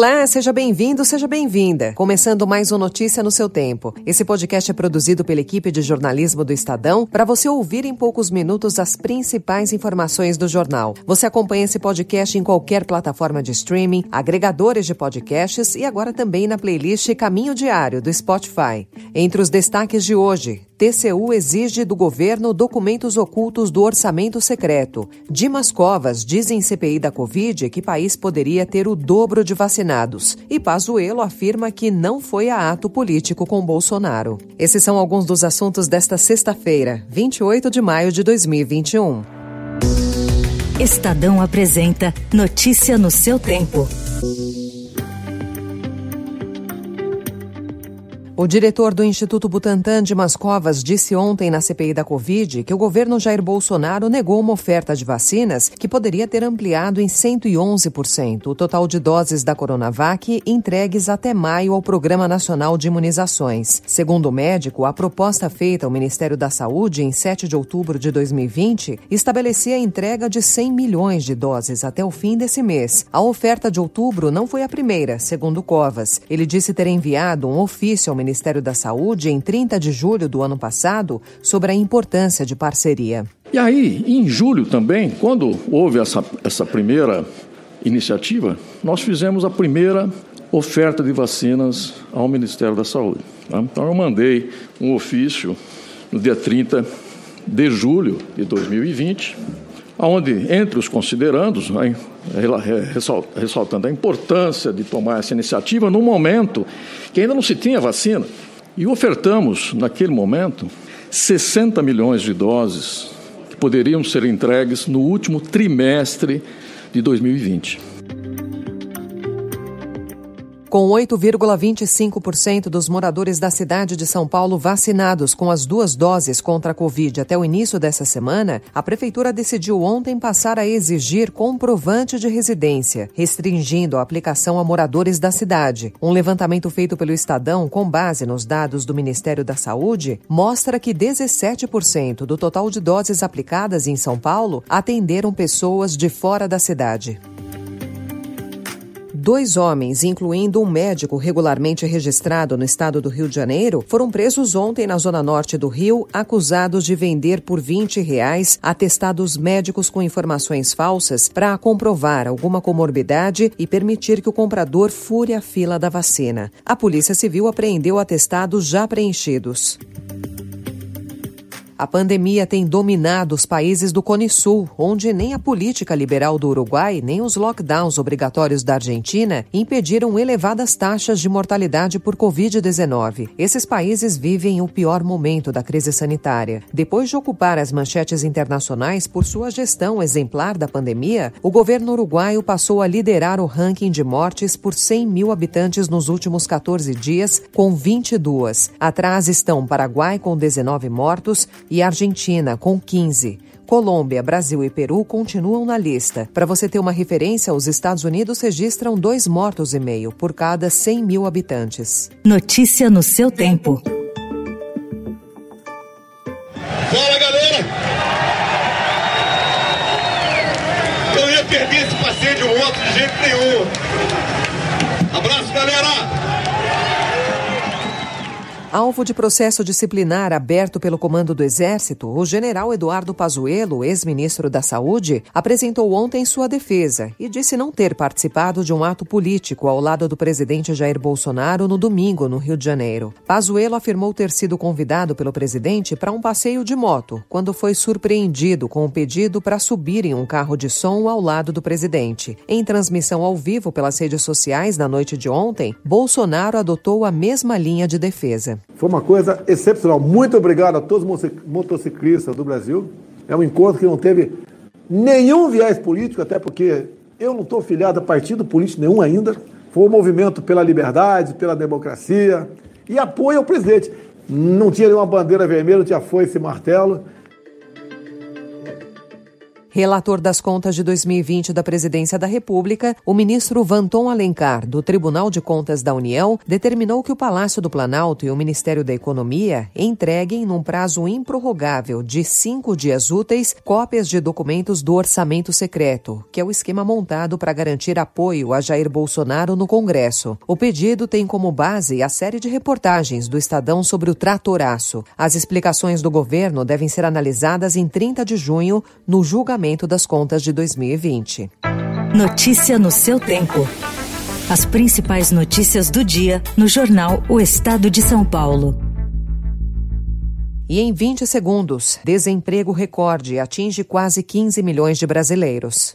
Olá, seja bem-vindo, seja bem-vinda. Começando mais um Notícia no seu tempo. Esse podcast é produzido pela equipe de jornalismo do Estadão para você ouvir em poucos minutos as principais informações do jornal. Você acompanha esse podcast em qualquer plataforma de streaming, agregadores de podcasts e agora também na playlist Caminho Diário do Spotify. Entre os destaques de hoje, TCU exige do governo documentos ocultos do orçamento secreto. Dimas Covas diz em CPI da Covid que país poderia ter o dobro de vacinados. E Pazuello afirma que não foi a ato político com Bolsonaro. Esses são alguns dos assuntos desta sexta-feira, 28 de maio de 2021. Estadão apresenta Notícia no seu tempo. O diretor do Instituto Butantan, Dimas Covas, disse ontem na CPI da Covid que o governo Jair Bolsonaro negou uma oferta de vacinas que poderia ter ampliado em 111% o total de doses da Coronavac entregues até maio ao Programa Nacional de Imunizações. Segundo o médico, a proposta feita ao Ministério da Saúde em 7 de outubro de 2020 estabelecia a entrega de 100 milhões de doses até o fim desse mês. A oferta de outubro não foi a primeira, segundo Covas. Ele disse ter enviado um ofício ao Ministério Ministério da Saúde em 30 de julho do ano passado sobre a importância de parceria. E aí, em julho também, quando houve essa, essa primeira iniciativa, nós fizemos a primeira oferta de vacinas ao Ministério da Saúde. Tá? Então, eu mandei um ofício no dia 30 de julho de 2020, onde, entre os considerandos, ressaltando a importância de tomar essa iniciativa no momento que ainda não se tinha vacina. E ofertamos, naquele momento, 60 milhões de doses que poderiam ser entregues no último trimestre de 2020. Com 8,25% dos moradores da cidade de São Paulo vacinados com as duas doses contra a Covid até o início dessa semana, a Prefeitura decidiu ontem passar a exigir comprovante de residência, restringindo a aplicação a moradores da cidade. Um levantamento feito pelo Estadão, com base nos dados do Ministério da Saúde, mostra que 17% do total de doses aplicadas em São Paulo atenderam pessoas de fora da cidade. Dois homens, incluindo um médico regularmente registrado no estado do Rio de Janeiro, foram presos ontem na zona norte do Rio, acusados de vender por 20 reais atestados médicos com informações falsas para comprovar alguma comorbidade e permitir que o comprador fure a fila da vacina. A Polícia Civil apreendeu atestados já preenchidos. A pandemia tem dominado os países do Cone Sul, onde nem a política liberal do Uruguai, nem os lockdowns obrigatórios da Argentina impediram elevadas taxas de mortalidade por Covid-19. Esses países vivem o pior momento da crise sanitária. Depois de ocupar as manchetes internacionais por sua gestão exemplar da pandemia, o governo uruguaio passou a liderar o ranking de mortes por 100 mil habitantes nos últimos 14 dias, com 22. Atrás estão Paraguai, com 19 mortos, e Argentina, com 15. Colômbia, Brasil e Peru continuam na lista. Para você ter uma referência, os Estados Unidos registram dois mortos e meio por cada 100 mil habitantes. Notícia no seu tempo. Fala, galera! Eu ia perder esse passeio de moto de jeito nenhum. Abraço, galera! Alvo de processo disciplinar aberto pelo comando do Exército, o general Eduardo Pazuello, ex-ministro da Saúde, apresentou ontem sua defesa e disse não ter participado de um ato político ao lado do presidente Jair Bolsonaro no domingo, no Rio de Janeiro. Pazuello afirmou ter sido convidado pelo presidente para um passeio de moto, quando foi surpreendido com o um pedido para subir em um carro de som ao lado do presidente. Em transmissão ao vivo pelas redes sociais na noite de ontem, Bolsonaro adotou a mesma linha de defesa. Foi uma coisa excepcional. Muito obrigado a todos os motociclistas do Brasil. É um encontro que não teve nenhum viés político, até porque eu não estou filiado a partido político nenhum ainda. Foi um movimento pela liberdade, pela democracia e apoio ao presidente. Não tinha nenhuma bandeira vermelha, não tinha foice e martelo. Relator das contas de 2020 da Presidência da República, o ministro Vanton Alencar, do Tribunal de Contas da União, determinou que o Palácio do Planalto e o Ministério da Economia entreguem, num prazo improrrogável de cinco dias úteis, cópias de documentos do orçamento secreto, que é o esquema montado para garantir apoio a Jair Bolsonaro no Congresso. O pedido tem como base a série de reportagens do Estadão sobre o tratoraço. As explicações do governo devem ser analisadas em 30 de junho, no julgamento das contas de 2020. Notícia no seu tempo. As principais notícias do dia no jornal O Estado de São Paulo. E em 20 segundos, desemprego recorde atinge quase 15 milhões de brasileiros.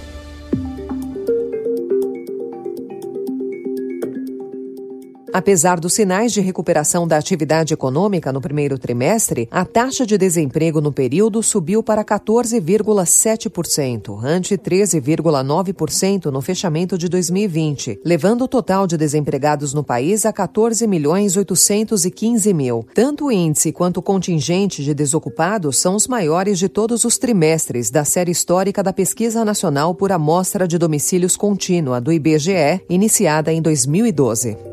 Apesar dos sinais de recuperação da atividade econômica no primeiro trimestre, a taxa de desemprego no período subiu para 14,7%, ante 13,9% no fechamento de 2020, levando o total de desempregados no país a 14 milhões 815 mil. Tanto o índice quanto o contingente de desocupados são os maiores de todos os trimestres da série histórica da Pesquisa Nacional por Amostra de Domicílios Contínua do IBGE, iniciada em 2012.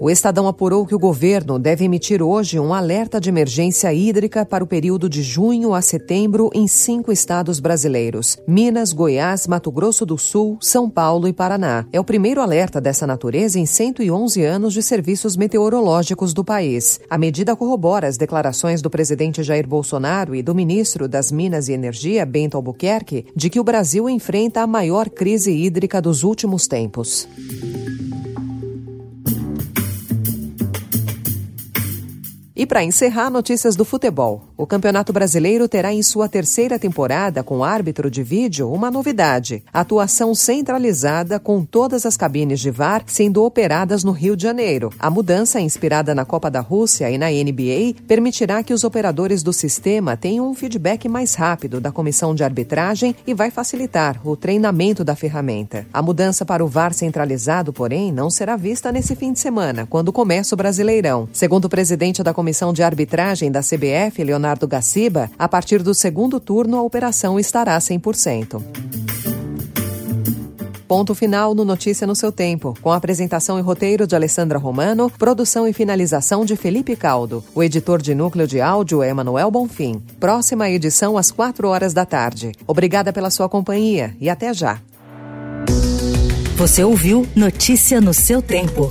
O Estadão apurou que o governo deve emitir hoje um alerta de emergência hídrica para o período de junho a setembro em cinco estados brasileiros: Minas, Goiás, Mato Grosso do Sul, São Paulo e Paraná. É o primeiro alerta dessa natureza em 111 anos de serviços meteorológicos do país. A medida corrobora as declarações do presidente Jair Bolsonaro e do ministro das Minas e Energia, Bento Albuquerque, de que o Brasil enfrenta a maior crise hídrica dos últimos tempos. E para encerrar, notícias do futebol. O Campeonato Brasileiro terá em sua terceira temporada, com árbitro de vídeo, uma novidade: atuação centralizada com todas as cabines de VAR sendo operadas no Rio de Janeiro. A mudança, inspirada na Copa da Rússia e na NBA, permitirá que os operadores do sistema tenham um feedback mais rápido da comissão de arbitragem e vai facilitar o treinamento da ferramenta. A mudança para o VAR centralizado, porém, não será vista nesse fim de semana, quando começa o Brasileirão. Segundo o presidente da comissão, Comissão de Arbitragem da CBF, Leonardo Gaciba, a partir do segundo turno a operação estará 100%. Ponto final no Notícia no seu tempo, com apresentação e roteiro de Alessandra Romano, produção e finalização de Felipe Caldo. O editor de núcleo de áudio é Emanuel Bonfim. Próxima edição às 4 horas da tarde. Obrigada pela sua companhia e até já. Você ouviu Notícia no seu tempo.